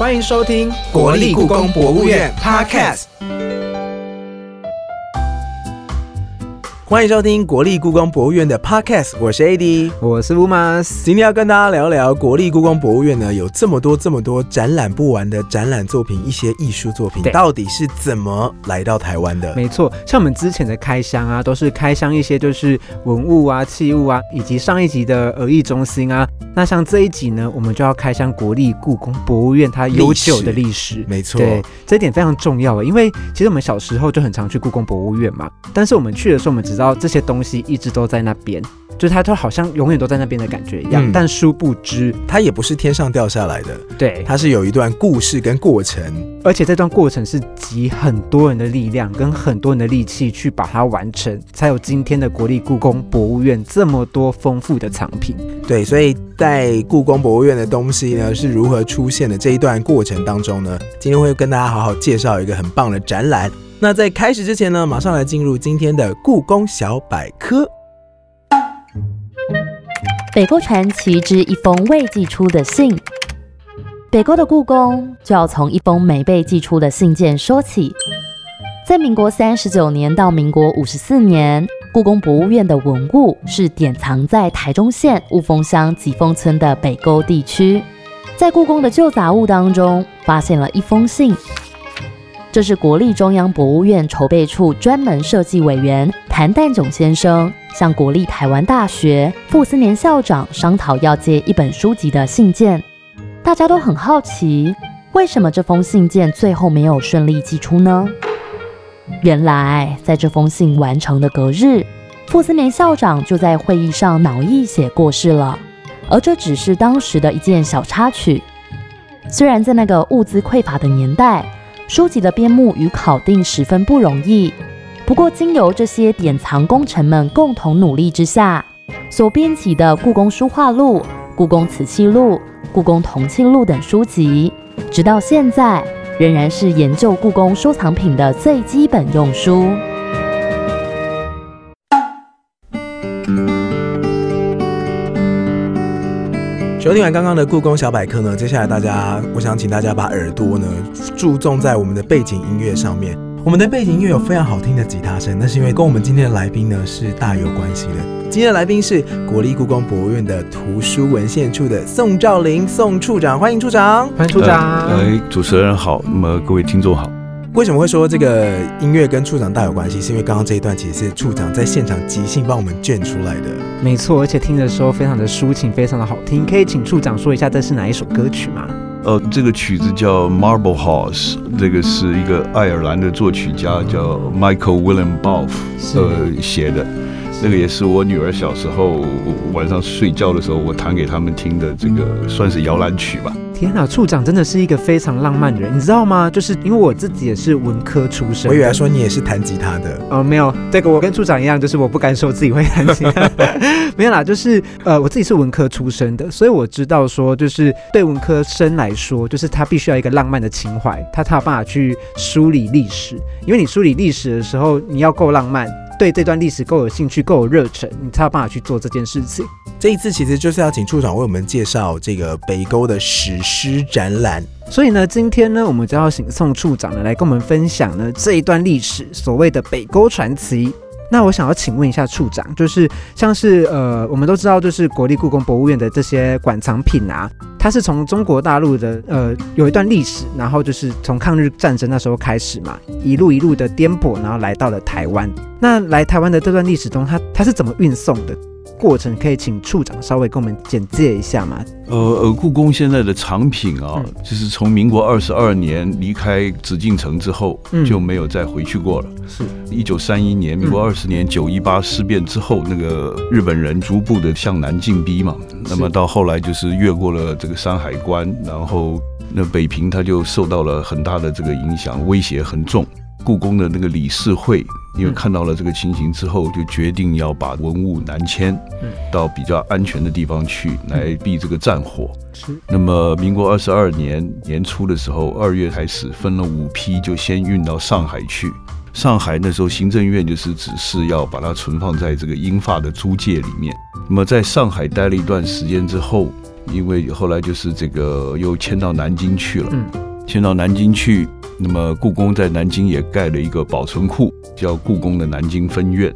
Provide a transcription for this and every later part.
欢迎收听国立故宫博物院 Podcast。欢迎收听国立故宫博物院的 Podcast，我是 AD，我是 Umas。今天要跟大家聊聊国立故宫博物院呢，有这么多这么多展览不完的展览作品，一些艺术作品到底是怎么来到台湾的？没错，像我们之前的开箱啊，都是开箱一些就是文物啊、器物啊，以及上一集的儿艺中心啊。那像这一集呢，我们就要开箱国立故宫博物院它悠久的历史。没错，对，这一点非常重要啊，因为其实我们小时候就很常去故宫博物院嘛，但是我们去的时候，我们只知道这些东西一直都在那边。就是它，就好像永远都在那边的感觉一样，但殊不知，它也不是天上掉下来的。对，它是有一段故事跟过程，而且这段过程是集很多人的力量跟很多人的力气去把它完成，才有今天的国立故宫博物院这么多丰富的藏品。对，所以在故宫博物院的东西呢是如何出现的这一段过程当中呢，今天会跟大家好好介绍一个很棒的展览。那在开始之前呢，马上来进入今天的故宫小百科。北沟传奇之一封未寄出的信。北沟的故宫就要从一封没被寄出的信件说起。在民国三十九年到民国五十四年，故宫博物院的文物是典藏在台中县雾峰乡吉峰村的北沟地区。在故宫的旧杂物当中，发现了一封信。这是国立中央博物院筹备处专门设计委员谭旦炯先生向国立台湾大学傅斯年校长商讨要借一本书籍的信件。大家都很好奇，为什么这封信件最后没有顺利寄出呢？原来，在这封信完成的隔日，傅斯年校长就在会议上脑溢血过世了。而这只是当时的一件小插曲。虽然在那个物资匮乏的年代，书籍的编目与考定十分不容易，不过经由这些典藏功臣们共同努力之下，所编辑的《故宫书画录》《故宫瓷器录》《故宫铜器录》等书籍，直到现在仍然是研究故宫收藏品的最基本用书。收听完刚刚的故宫小百科呢，接下来大家，我想请大家把耳朵呢注重在我们的背景音乐上面。我们的背景音乐有非常好听的吉他声，那是因为跟我们今天的来宾呢是大有关系的。今天的来宾是国立故宫博物院的图书文献处的宋兆林宋处长，欢迎处长，欢迎处长。哎，主持人好，那么各位听众好。为什么会说这个音乐跟处长大有关系？是因为刚刚这一段其实是处长在现场即兴帮我们卷出来的。没错，而且听的时候非常的抒情，非常的好听。可以请处长说一下这是哪一首歌曲吗？呃，这个曲子叫《Marble House》，这个是一个爱尔兰的作曲家叫 Michael William Balfe 呃写的。那个也是我女儿小时候晚上睡觉的时候，我弹给他们听的，这个算是摇篮曲吧。天哪，处长真的是一个非常浪漫的人，你知道吗？就是因为我自己也是文科出身，我以为说你也是弹吉他的。哦，没有，这个我跟处长一样，就是我不敢说自己会弹吉他。没有啦，就是呃，我自己是文科出身的，所以我知道说，就是对文科生来说，就是他必须要一个浪漫的情怀，他才有办法去梳理历史。因为你梳理历史的时候，你要够浪漫。对这段历史够有兴趣、够有热忱，你才有办法去做这件事情。这一次其实就是要请处长为我们介绍这个北沟的史诗展览。所以呢，今天呢，我们就要请宋处长呢来跟我们分享呢这一段历史，所谓的北沟传奇。那我想要请问一下处长，就是像是呃，我们都知道，就是国立故宫博物院的这些馆藏品啊，它是从中国大陆的呃有一段历史，然后就是从抗日战争那时候开始嘛，一路一路的颠簸，然后来到了台湾。那来台湾的这段历史中，它它是怎么运送的？过程可以请处长稍微跟我们简介一下吗？呃呃，故宫现在的藏品啊，就是从民国二十二年离开紫禁城之后，就没有再回去过了。是，一九三一年，民国二十年九一八事变之后，那个日本人逐步的向南进逼嘛，那么到后来就是越过了这个山海关，然后那北平它就受到了很大的这个影响，威胁很重。故宫的那个理事会，因为看到了这个情形之后，就决定要把文物南迁，到比较安全的地方去，来避这个战火。是。那么，民国二十二年年初的时候，二月开始分了五批，就先运到上海去。上海那时候行政院就是指示要把它存放在这个英法的租界里面。那么，在上海待了一段时间之后。因为后来就是这个又迁到南京去了。嗯，迁到南京去，那么故宫在南京也盖了一个保存库，叫故宫的南京分院。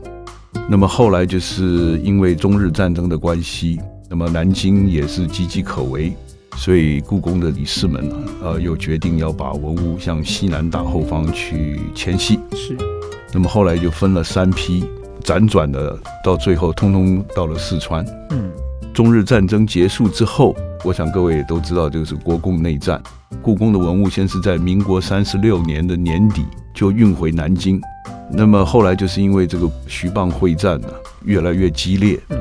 那么后来就是因为中日战争的关系，那么南京也是岌岌可危，所以故宫的理事们呢，呃，又决定要把文物向西南大后方去迁徙。是，那么后来就分了三批，辗转的到最后，通通到了四川。嗯，中日战争结束之后，我想各位也都知道，就是国共内战。故宫的文物先是在民国三十六年的年底就运回南京，那么后来就是因为这个徐蚌会战呢越来越激烈，嗯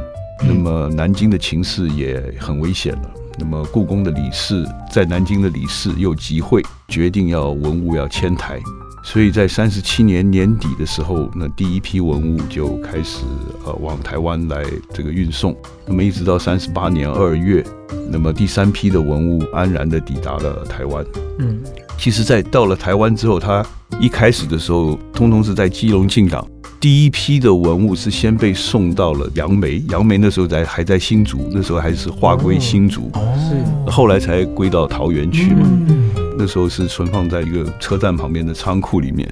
那么南京的情势也很危险了。那么故宫的理事在南京的理事又集会，决定要文物要迁台，所以在三十七年年底的时候，那第一批文物就开始呃往台湾来这个运送。那么一直到三十八年二月，那么第三批的文物安然的抵达了台湾。嗯，其实，在到了台湾之后，它一开始的时候，通通是在基隆进港。第一批的文物是先被送到了杨梅，杨梅那时候在还在新竹，那时候还是划归新竹，哦，后来才归到桃园去嘛。嗯，那时候是存放在一个车站旁边的仓库里面。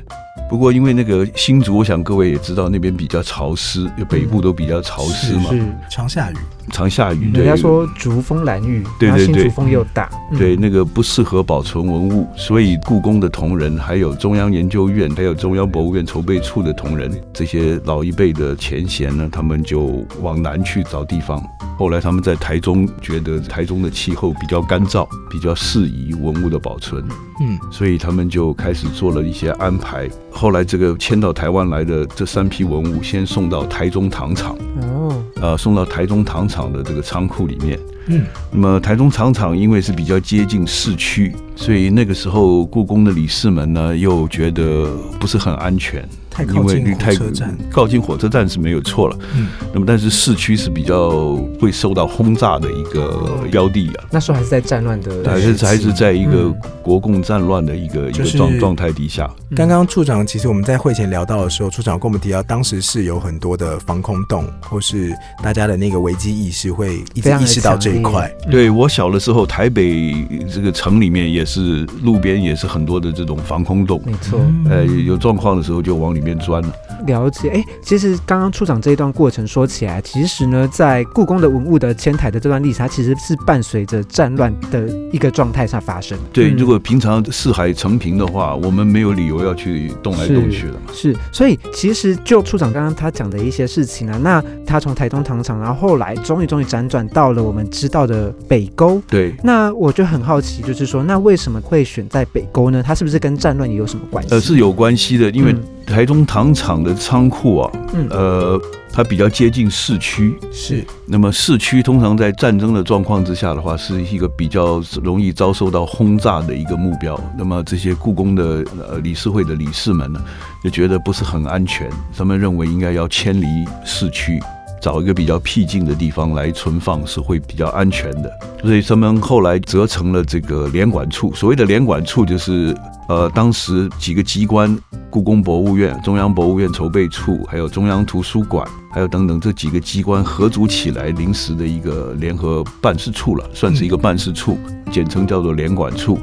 不过因为那个新竹，我想各位也知道，那边比较潮湿，就北部都比较潮湿嘛，是。常下雨，常下雨。对人家说竹风蓝玉，对对对竹风又大，嗯对，那个不适合保存文物，所以故宫的同仁，还有中央研究院，还有中央博物院筹备处的同仁，这些老一辈的前贤呢，他们就往南去找地方。后来他们在台中觉得台中的气候比较干燥，比较适宜文物的保存，嗯，所以他们就开始做了一些安排。后来这个迁到台湾来的这三批文物，先送到台中糖厂，哦，呃，送到台中糖厂的这个仓库里面。嗯，那么台中糖厂因为是比较接近市区，所以那个时候故宫的理事们呢又觉得不是很安全，太靠因为近火太车站，靠近火车站是没有错了。嗯，那么但是市区是比较会受到轰炸的一个标的啊。那时候还是在战乱的还是还是在一个嗯国共战乱的一个一个状状态底下，刚刚处长其实我们在会前聊到的时候，处长跟我们提到，当时是有很多的防空洞，或是大家的那个危机意识会意识到这一块。对我小的时候，台北这个城里面也是路边也是很多的这种防空洞，没错。呃，有状况的时候就往里面钻了。了解，哎，其实刚刚处长这一段过程说起来，其实呢，在故宫的文物的迁台的这段历史，它其实是伴随着战乱的一个状态下发生。对，嗯如果平常四海成平的话，我们没有理由要去动来动去的嘛。是，所以其实就处长刚刚他讲的一些事情啊，那他从台东糖厂，然后后来终于终于辗转到了我们知道的北沟。对，那我就很好奇，就是说，那为什么会选在北沟呢？它是不是跟战乱也有什么关系？呃，是有关系的，因为嗯台中糖厂的仓库啊，嗯呃，它比较接近市区。是，那么市区通常在战争的状况之下的话，是一个比较容易遭受到轰炸的一个目标。那么这些故宫的呃理事会的理事们呢，就觉得不是很安全，他们认为应该要迁离市区。找一个比较僻静的地方来存放是会比较安全的，所以他们后来折成了这个联管处。所谓的联管处，就是呃，当时几个机关，故宫博物院、中央博物院筹备处，还有中央图书馆，还有等等这几个机关合组起来临时的一个联合办事处了，算是一个办事处，简称叫做联管处。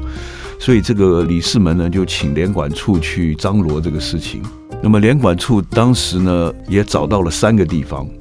所以这个李世民呢，就请联管处去张罗这个事情。那么联管处当时呢，也找到了三个地方，嗯，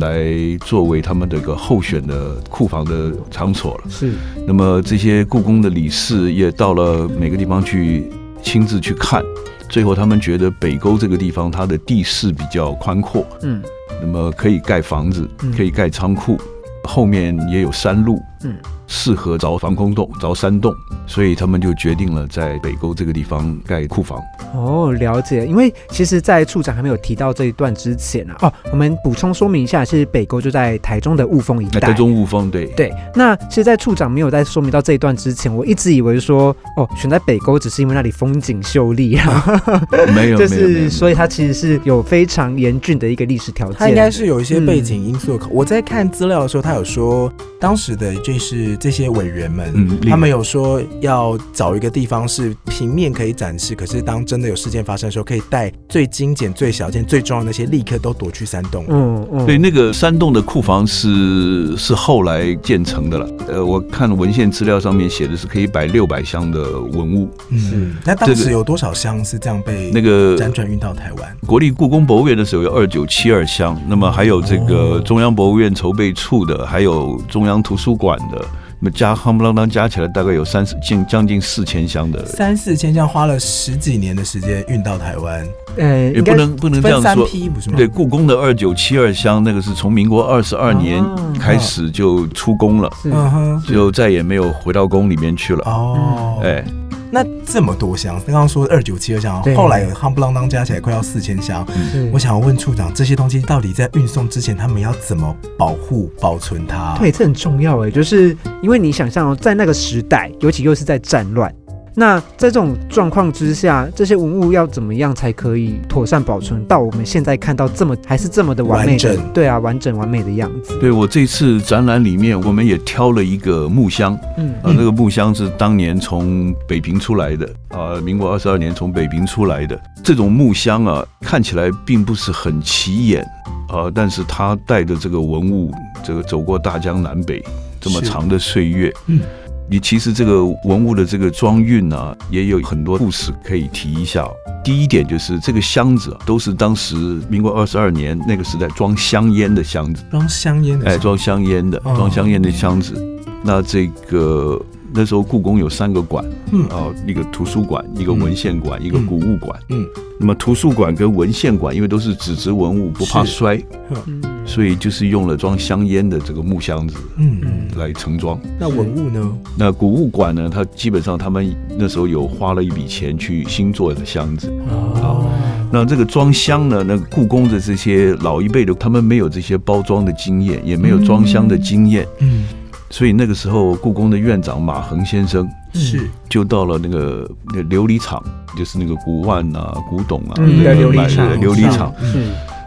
来作为他们这个候选的库房的场所了。是。那么这些故宫的理事也到了每个地方去亲自去看，最后他们觉得北沟这个地方它的地势比较宽阔，嗯。那么可以盖房子嗯，可以盖仓库，后面也有山路，嗯，适合凿防空洞、凿山洞，所以他们就决定了在北沟这个地方盖库房。哦，了解。因为其实，在处长还没有提到这一段之前啊，哦，我们补充说明一下，其实北沟就在台中的雾峰一带。台中雾峰对，对，那其实，在处长没有在说明到这一段之前，我一直以为说，哦，选在北沟只是因为那里风景秀丽啊，没有就没有 没有是，所以它其实是有非常严峻的一个历史条件。它应该是有一些背景嗯因素。我在看资料的时候，他有说，当时的就是这些委员们，嗯他们有说要找一个地方是平面可以展示，可是当真的的有事件发生的时候，可以带最精简、最小件、最重要的那些，立刻都躲去山洞。嗯嗯，对，那个山洞的库房是是后来建成的了。呃，我看文献资料上面写的是可以摆六百箱的文物。嗯，那当这个时有多少箱是这样被那个辗转运到台湾？国立故宫博物院的时候有二九七二箱，那么还有这个哦中央博物院筹备处的，还有中央图书馆的，那么加夯不啷当加起来大概有三四近将近四千箱的。三四千箱花了十几年的时间运到台湾，呃，也不能不能这分三样说，批不是吗？对，故宫的二九七二箱那个是从民国二十二年哦开始就出宫了，嗯哼，就再也没有回到宫里面去了。哦，哎，那这么多箱，刚刚说二九七二箱，后来有夯不啷当加起来快要四千箱。我想要问处长，这些东西到底在运送之前，他们要怎么保护、保存它？对，这很重要哎，就是因为你想象哦，在那个时代，尤其又是在战乱，那在这种状况之下，这些文物要怎么样才可以妥善保存到我们现在看到这么还是这么的完美的完整？对啊，完整完美的样子。对我这次展览里面，我们也挑了一个木箱，嗯。啊，那个木箱是当年从北平出来的，啊，民国二十二年从北平出来的。这种木箱啊，看起来并不是很起眼，啊，但是它带着这个文物，这个走过大江南北这么长的岁月，嗯，你其实这个文物的这个装运啊，也有很多故事可以提一下哦。第一点就是这个箱子啊都是当时民国二十二年那个时代装香烟的箱子。装香烟的，哎，装香烟的，哦装香烟的箱子。那这个那时候故宫有三个馆，嗯。哦，一个图书馆，一个文献馆，一个古物馆。嗯，那么图书馆跟文献馆，因为都是纸质文物，不怕摔，嗯，所以就是用了装香烟的这个木箱子嗯，来盛装。那文物呢？那古物馆呢，它基本上他们那时候有花了一笔钱去新做的箱子。哦，那这个装箱呢，那故宫的这些老一辈的，他们没有这些包装的经验，也没有装箱的经验。嗯，所以那个时候，故宫的院长马恒先生是，就到了那个那琉璃厂，就是那个古玩啊、古董啊，嗯那个琉璃厂。琉璃厂，是，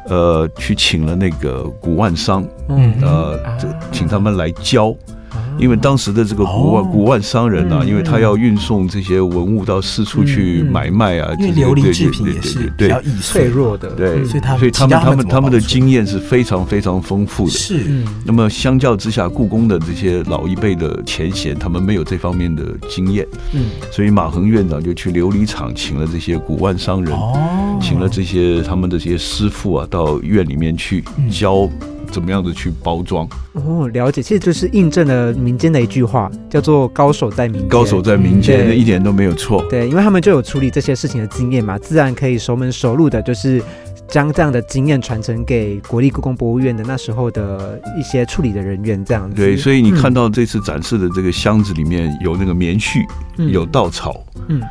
呃，去请了那个古玩商，嗯。呃，这请他们来教。因为当时的这个古万、哦古玩商人啊，嗯。因为他要运送这些文物到四处去买卖啊，因为这些琉璃制对对品也是对对。对比较易脆碎，弱的，对，嗯所以他所以他们他们的经验是非常非常丰富的。是，嗯那么相较之下，故宫的这些老一辈的前贤，他们没有这方面的经验，嗯。所以马恒院长就去琉璃厂请了这些古玩商人，哦，请了这些他们的这些师傅啊，到院里面去嗯。教怎么样的去包装。哦，了解，其实就是印证了民间的一句话，叫做“高手在民间”。高手在民间，一点都没有错。对，因为他们就有处理这些事情的经验嘛，自然可以熟门熟路的，就是将这样的经验传承给国立故宫博物院的那时候的一些处理的人员，这样子。对，所以你嗯看到这次展示的这个箱子里面有那个棉絮，嗯有稻草，嗯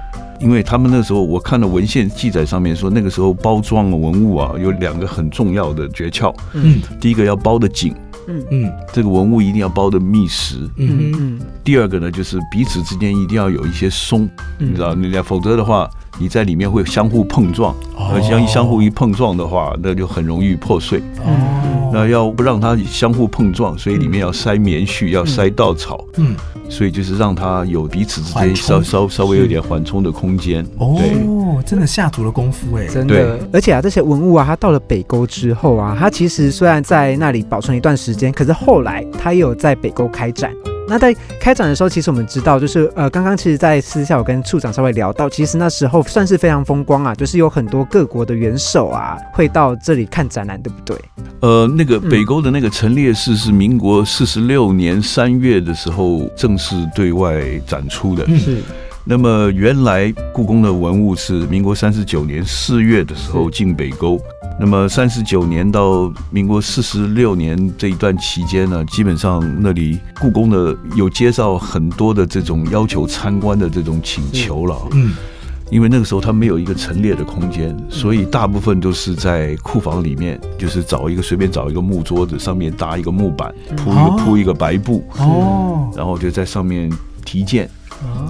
因为他们那时候我看了文献记载上面说，那个时候包装文物啊有两个很重要的诀窍，嗯。第一个要包的紧，嗯。嗯。这个文物一定要包的密实；嗯哼。嗯第二个呢，就是彼此之间一定要有一些松，嗯。你知道，你否则的话，你在里面会相互碰撞，哦。而相相互一碰撞的话，那就很容易破碎。哦，那要不让它相互碰撞，所以里面要塞棉絮，要塞稻草，嗯。所以就是让它有彼此之间稍稍稍微有点缓冲的空间。哦，真的下足了功夫哎，真的，而且啊，这些文物啊，它到了北沟之后啊，它其实虽然在那里保存一段时间，可是后来它也有在北沟开展。那在开展的时候，其实我们知道，就是呃，刚刚其实，在私下我跟处长稍微聊到，其实那时候算是非常风光啊，就是有很多各国的元首啊会到这里看展览，对不对？呃，那个嗯北沟的那个陈列室是民国四十六年三月的时候正式对外展出的。嗯是，那么原来故宫的文物是民国三十九年四月的时候进北沟。那么三十九年到民国四十六年这一段期间呢，基本上那里故宫的有接到很多的这种要求参观的这种请求了。嗯因为那个时候它没有一个陈列的空间，所以大部分都是在库房里面，就是找一个随便找一个木桌子，上面搭一个木板，铺一哦个铺一个白布，哦，然后就在上面提件。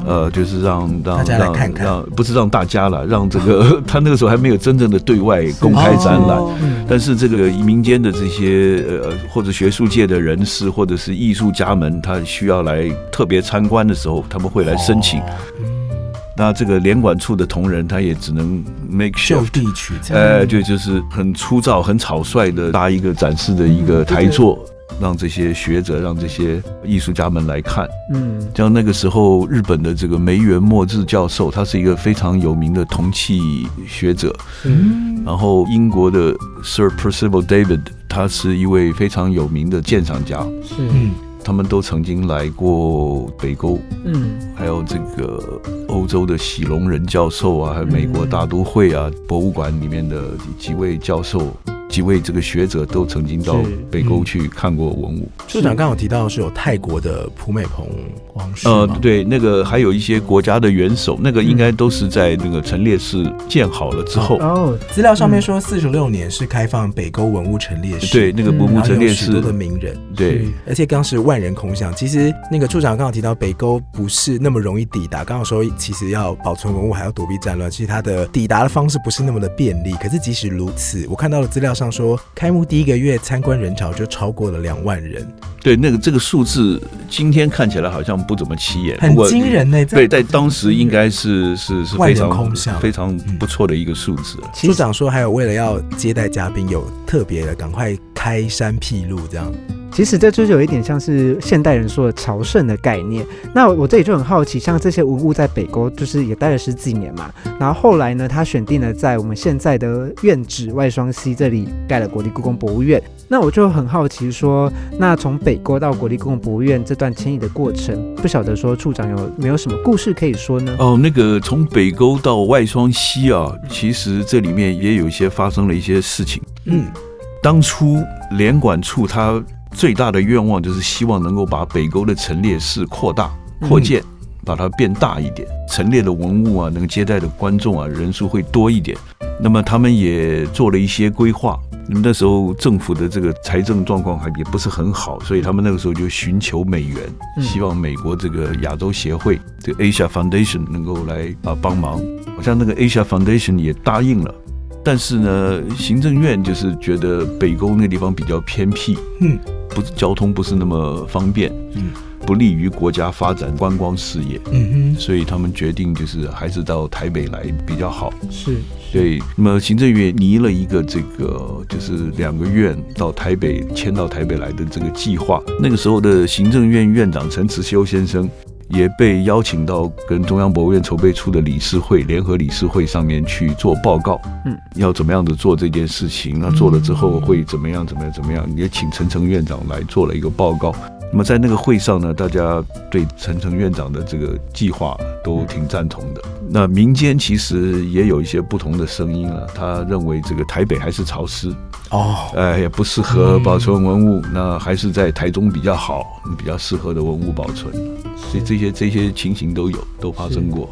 呃，就是让让大家来让看看。让不是让大家了，让这个 他那个时候还没有真正的对外公开展览，哦。但是这个民间的这些呃或者学术界的人士或者是艺术家们，他需要来特别参观的时候，他们会来申请。那这个联管处的同仁，他也只能 make shift，地取材。呃，就就是很粗糙、很草率的搭一个展示的一个台座，让这些学者、让这些艺术家们来看。嗯。像那个时候，日本的这个梅原末治教授，他是一个非常有名的铜器学者。嗯，然后英国的 Sir Percival David，他是一位非常有名的鉴赏家，是。嗯他们都曾经来过北沟，嗯。还有这个欧洲的喜隆人教授啊，还有美国大都会啊、博物馆里面的几位教授、几位这个学者都曾经到北沟去看过文物。处长刚刚有提到是有泰国的普美蓬王室呃，对，那个还有一些国家的元首，那个应该都是在那个陈列室建好了之后，哦资料上面说四十六年是开放北沟文物陈列室，对，那个嗯文物陈列室的名人，对。而且当时万人空巷。其实那个处长刚好提到北沟不是那么容易抵达，刚好说其实要保存文物还要躲避战乱，其实它的抵达的方式不是那么的便利。可是即使如此，我看到的资料上说，开幕第一个月参观人潮就超过了两万人，对，那个这个数字今天看起来好像不怎么起眼，很惊人呢、在对，在当时应该是是是非常非常不错的一个数字了。处长说，还有为了要接待嘉宾，有特别的赶快开山辟路，这样。其实这就是有一点像是现代人说的朝圣的概念。那我这里就很好奇，像这些文物在北沟就是也待了十几年嘛，然后后来呢，他选定了在我们现在的院址外双溪这里盖了国立故宫博物院。那我就很好奇说，那从北沟到国立故宫博物院这段迁移的过程，不晓得说处长有没有什么故事可以说呢？哦，那个从北沟到外双溪啊，其实这里面也有一些发生了一些事情。嗯，当初联管处它最大的愿望就是希望能够把北沟的陈列室扩大、扩建，把它变大一点，陈列的文物啊，能接待的观众啊人数会多一点。那么他们也做了一些规划。那么那时候政府的这个财政状况还也不是很好，所以他们那个时候就寻求美元，嗯希望美国这个亚洲协会这个 Asia Foundation 能够来啊帮忙。好像那个 Asia Foundation 也答应了。但是呢，行政院就是觉得北沟那地方比较偏僻，嗯，不是交通不是那么方便，嗯，不利于国家发展观光事业，嗯哼所以他们决定就是还是到台北来比较好。是对，那么行政院拟了一个这个就是两个院到台北迁到台北来的这个计划。那个时候的行政院院长陈慈修先生也被邀请到跟中央博物院筹备处的理事会联合理事会上面去做报告，嗯，要怎么样子做这件事情？那做了之后会怎么样？怎么样？怎么样？也请陈诚院长来做了一个报告。那么在那个会上呢，大家对陈诚院长的这个计划都挺赞同的。那民间其实也有一些不同的声音了，他认为这个台北还是潮湿，哦，哎，也不适合保存文物，那还是在台中比较好，比较适合的文物保存。所以这些这些情形都有，都发生过。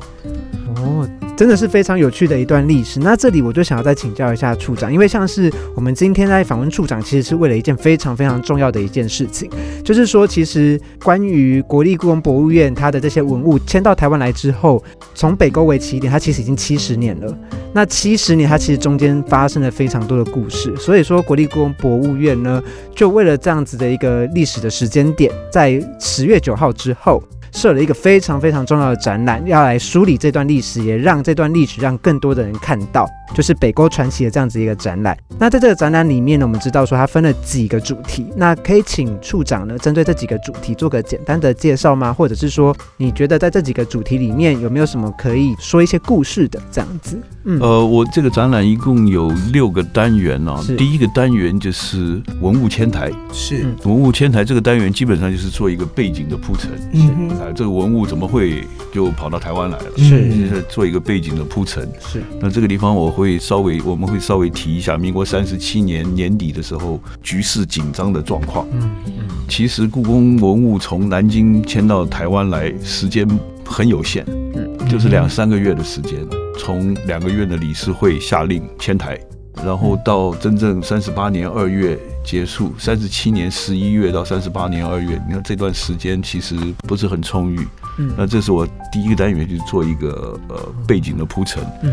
哦，真的是非常有趣的一段历史。那这里我就想要再请教一下处长，因为像是我们今天在访问处长，其实是为了一件非常非常重要的一件事情，就是说，其实关于国立故宫博物院它的这些文物迁到台湾来之后，从北沟为起点，它其实已经七十年了。那七十年，它其实中间发生了非常多的故事，所以说国立故宫博物院呢，就为了这样子的一个历史的时间点，在十月九号之后。设了一个非常非常重要的展览，要来梳理这段历史，也让这段历史让更多的人看到，就是北沟传奇的这样子一个展览。那在这个展览里面呢，我们知道说它分了几个主题，那可以请处长呢针对这几个主题做个简单的介绍吗？或者是说，你觉得在这几个主题里面有没有什么可以说一些故事的这样子？嗯，呃，我这个展览一共有六个单元啊。第一个单元就是文物迁台，是，嗯文物迁台这个单元基本上就是做一个背景的铺陈。嗯这个文物怎么会就跑到台湾来了？是就是做一个背景的铺陈。是那这个地方我会稍微，我们会稍微提一下，民国三十七年年底的时候，局势紧张的状况。嗯嗯其实故宫文物从南京迁到台湾来，时间很有限，嗯就是两三个月的时间。从两个月的理事会下令迁台，然后到真正三十八年二月结束，三十七年十一月到三十八年二月，你看这段时间其实不是很充裕。嗯那这是我第一个单元，就是做一个呃背景的铺陈。嗯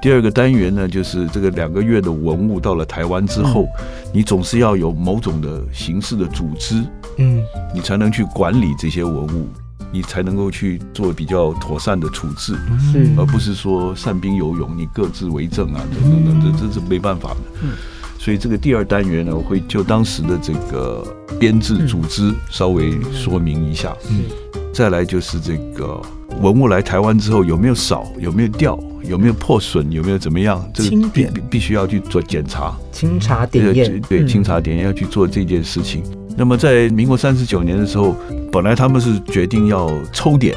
第二个单元呢，就是这个两个月的文物到了台湾之后，你总是要有某种的形式的组织，嗯你才能去管理这些文物。你才能够去做比较妥善的处置，是而不是说散兵游勇，你各自为政啊，等等等，这这是没办法的。嗯所以这个第二单元呢，我会就当时的这个编制组织稍微说明一下。嗯再来就是这个文物来台湾之后有没有少，有没有掉，有没有破损，有没有怎么样，这个必清点必必须要去做检查。清查点验，对，嗯清查点验要去做这件事情。那么在民国三十九年的时候，本来他们是决定要抽点，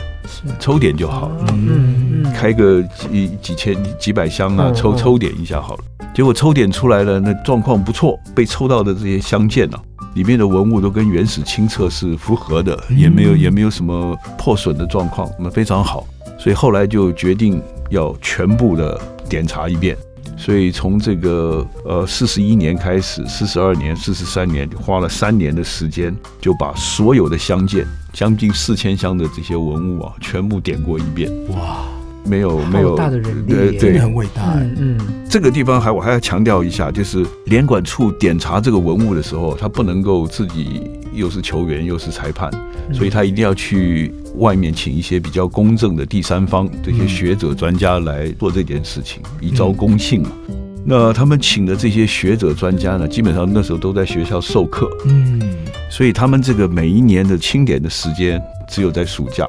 抽点就好了。嗯嗯，开个几几千几百箱啊，抽抽点一下好了。结果抽点出来了，那状况不错，被抽到的这些相件呢、里面的文物都跟原始清册是符合的，也没有也没有什么破损的状况，那非常好。所以后来就决定要全部的检查一遍。所以从这个呃四十一年开始，四十二年、四十三年，花了三年的时间，就把所有的相件，将近四千箱的这些文物啊，全部点过一遍。哇，没有没有好大的人力对对，真的很伟大。嗯这个地方还我还要强调一下，就是联管处点查这个文物的时候，他不能够自己又是球员又是裁判，所以他一定要去外面请一些比较公正的第三方这些学者专家来做这件事情，以昭公信嘛。那他们请的这些学者专家呢，基本上那时候都在学校授课，嗯，所以他们这个每一年的清点的时间只有在暑假，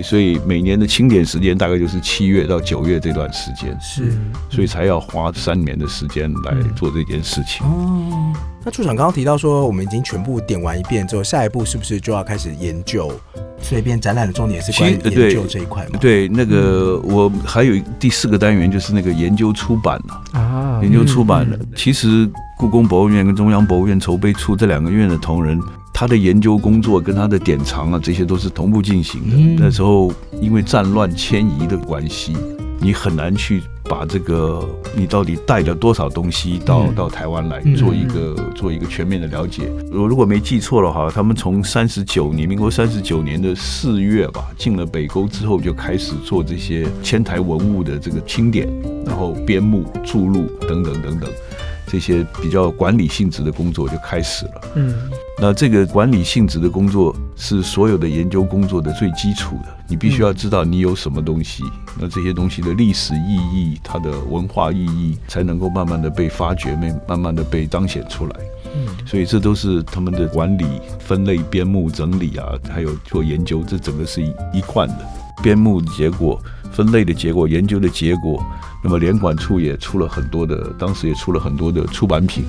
所以每年的清点时间大概就是七月到九月这段时间。是所以才要花三年的时间来做这件事情。哦。那处长刚刚提到说，我们已经全部点完一遍之后，下一步是不是就要开始研究？所以变展览的重点是关于研究这一块嘛？，对，那个我还有第四个单元就是那个研究出版了、啊，研究出版了嗯。其实故宫博物院跟中央博物院筹备处这两个院的同仁，他的研究工作跟他的典藏啊，这些都是同步进行的。嗯那时候因为战乱迁移的关系，你很难去把这个你到底带了多少东西到、嗯到台湾来嗯做一个、做一个全面的了解。我如果没记错的话，他们从三十九年，民国三十九年的四月吧，进了北沟之后，就开始做这些迁台文物的这个清点，然后编目、注录等等等等。这些比较管理性质的工作就开始了。嗯那这个管理性质的工作是所有的研究工作的最基础的，你必须要知道你有什么东西，那这些东西的历史意义、它的文化意义，才能够慢慢的被发掘，慢慢慢的被彰显出来。嗯所以这都是他们的管理、分类、编目、整理啊，还有做研究，这整个是一一贯的。编目的结果、分类的结果、研究的结果，那么联管处也出了很多的，当时也出了很多的出版品。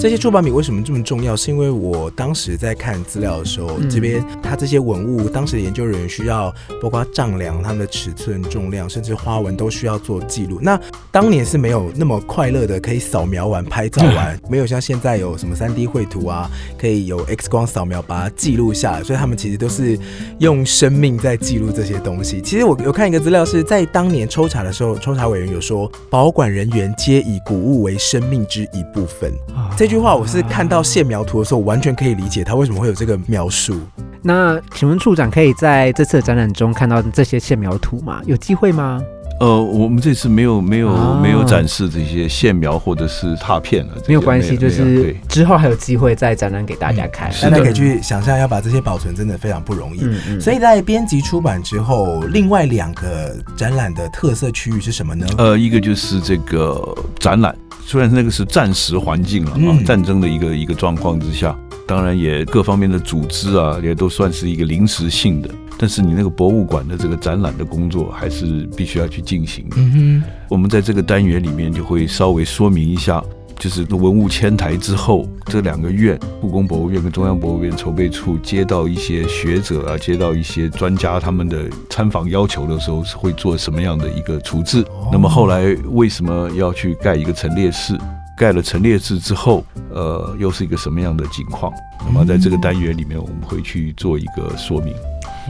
这些出版品为什么这么重要？是因为我当时在看资料的时候，嗯这边它这些文物，当时的研究人员需要包括丈量它们的尺寸、重量，甚至花纹都需要做记录。那当年是没有那么快乐的，可以扫描完、拍照完，没有像现在有什么三 D 绘图啊，可以有 X 光扫描把它记录下来。所以他们其实都是用生命在记录这些东西。其实我有看一个资料，是在当年抽查的时候，抽查委员有说，保管人员皆以古物为生命之一部分。这句话我是看到线描图的时候，完全可以理解他为什么会有这个描述。那请问处长可以在这次的展览中看到这些线描图吗？有机会吗？呃，我们这次没有没有、啊没有展示这些线描或者是拓片了，没有关系，就是对之后还有机会再展览给大家看。大家可以去想象，要把这些保存真的非常不容易。嗯嗯，所以在编辑出版之后，另外两个展览的特色区域是什么呢？呃，一个就是这个展览，虽然那个是战时环境了啊，嗯战争的一个一个状况之下，当然也各方面的组织啊，也都算是一个临时性的。但是你那个博物馆的这个展览的工作，还是必须要去进行的。嗯我们在这个单元里面就会稍微说明一下，就是文物迁台之后，这两个院，故宫博物院跟中央博物院筹备处接到一些学者啊，接到一些专家他们的参访要求的时候，是会做什么样的一个处置？那么后来为什么要去盖一个陈列室？盖了陈列室之后，呃，又是一个什么样的情况？那么在这个单元里面，我们会去做一个说明。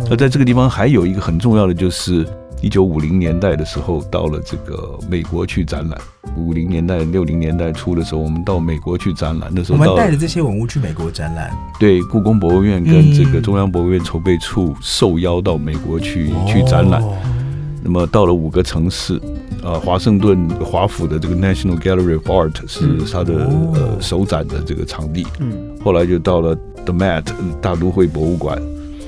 那在这个地方还有一个很重要的，就是一九五零年代的时候，到了这个美国去展览。五零年代、六零年代初的时候，我们到美国去展览，的时候我们带着这些文物去美国展览，对故宫博物院跟这个嗯中央博物院筹备处受邀到美国去、去展览。哦那么到了五个城市，呃，华盛顿华府的这个 National Gallery of Art 是嗯它的、哦呃首展的这个场地。嗯后来就到了 The Met 大都会博物馆，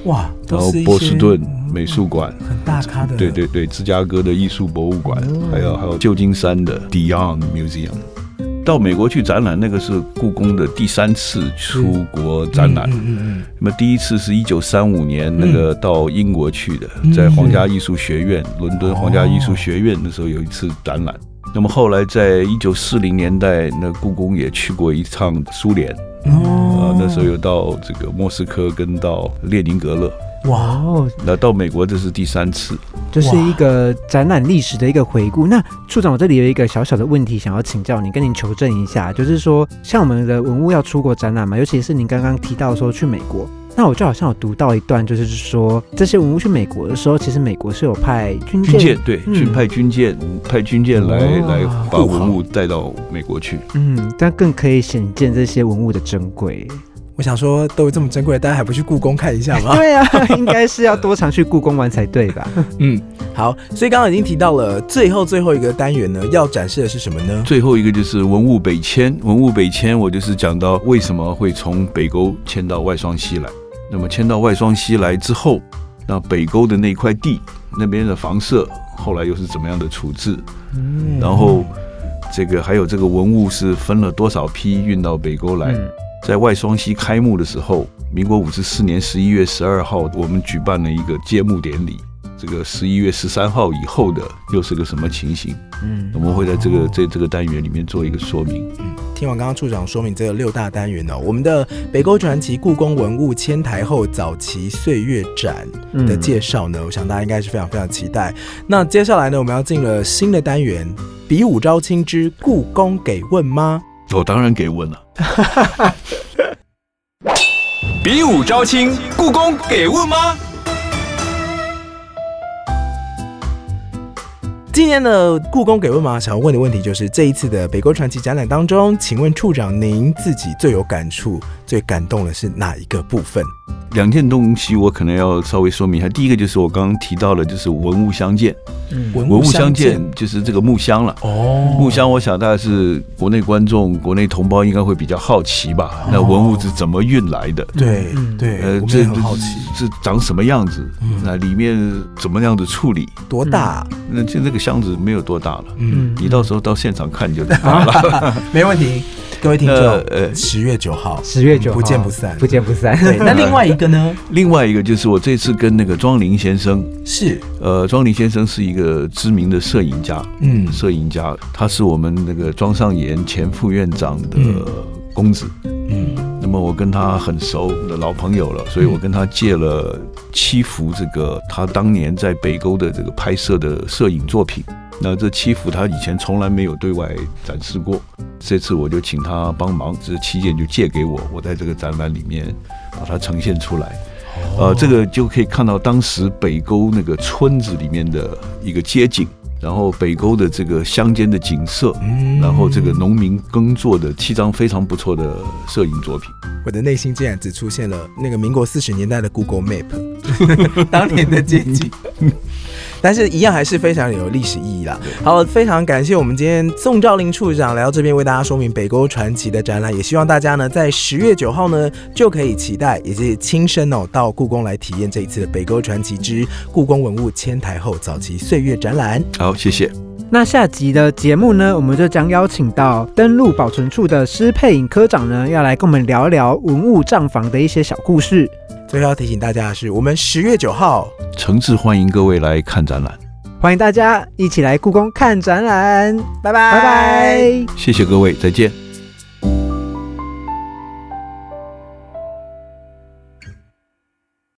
哇，然后波士顿美术馆，很大咖的，对对对，芝加哥的艺术博物馆，哦。还有还有旧金山的 Dion Museum。到美国去展览，那个是故宫的第三次出国展览。嗯嗯那么第一次是一九三五年那个到英国去的，嗯在皇家艺术学院，伦敦皇家艺术学院那时候有一次展览。那么后来在一九四零年代，那故宫也去过一趟苏联，嗯，哦啊，那时候有到这个莫斯科跟到列宁格勒，哇，哦，那到美国这是第三次。这是一个展览历史的一个回顾。那处长，我这里有一个小小的问题想要请教你，跟您求证一下，就是说，像我们的文物要出国展览嘛，尤其是您刚刚提到说去美国。那我就好像有读到一段，就是说这些文物去美国的时候，其实美国是有派军舰，军舰对，嗯去派军舰，派军舰来哦来把文物带到美国去。嗯，但更可以显见这些文物的珍贵。我想说，都这么珍贵，大家还不去故宫看一下吗？对啊，应该是要多常去故宫玩才对吧？嗯，好，所以刚刚已经提到了最后最后一个单元呢，要展示的是什么呢？最后一个就是文物北迁，文物北迁，我就是讲到为什么会从北沟迁到外双溪来。那么迁到外双溪来之后，那北沟的那块地那边的房舍后来又是怎么样的处置？嗯然后这个还有这个文物是分了多少批运到北沟来？嗯在外双溪开幕的时候，民国五十四年十一月十二号，我们举办了一个揭幕典礼。这个十一月十三号以后的又是个什么情形？嗯我们会在这个这这个单元里面做一个说明。嗯听完刚刚处长说明这个六大单元哦，我们的北沟传奇故宫文物迁台后早期岁月展的介绍呢，我想大家应该是非常非常期待。那接下来呢，我们要进了新的单元——比武招亲之故宫给问吗？我、当然给问了。比武招亲，故宫给问吗？今年的故宫给问吗？想要问的问题就是这一次的北国传奇展览当中，请问处长您自己最有感触、最感动的是哪一个部分？两件东西我可能要稍微说明一下。第一个就是我刚刚提到的，就是文物相见。嗯文文物相见就是这个木箱了。哦，木箱，我想大概是国内观众、国内同胞应该会比较好奇吧。那文物是怎么运来的？对嗯对，我们这很好奇，这长什么样子？嗯那里面怎么样子处理？多大？那就那个箱子没有多大了，嗯，你到时候到现场看就知道了。没问题，各位听 那众，呃，十月九号，十月九号不见不散不见不散。对，那另外一个呢？另外一个就是我这次跟那个庄林先生，是，呃，庄林先生是一个知名的摄影家，嗯摄影家，他是我们那个庄尚岩前副院长的嗯公子。嗯那么我跟他很熟的老朋友了，所以我跟他借了七幅这个他当年在北沟的这个拍摄的摄影作品。那这七幅他以前从来没有对外展示过，这次我就请他帮忙，这七件就借给我，我在这个展览里面把它呈现出来。呃，这个就可以看到当时北沟那个村子里面的一个街景，然后北沟的这个乡间的景色，嗯然后这个农民耕作的七张非常不错的摄影作品。我的内心竟然只出现了那个民国四十年代的 Google Map，当年的街景。但是，一样还是非常有历史意义啦。好，非常感谢我们今天宋兆林处长来到这边为大家说明北沟传奇的展览，也希望大家呢在十月九号呢就可以期待，也是亲身哦到故宫来体验这一次的北沟传奇之故宫文物迁台后早期岁月展览。好，谢谢。那下集的节目呢，我们就将邀请到登录保存处的施佩颖科长呢，要来跟我们聊聊文物账房的一些小故事。最后要提醒大家的是，我们十月九号诚挚欢迎各位来看展览，欢迎大家一起来故宫看展览，拜拜拜拜。谢谢各位，再见。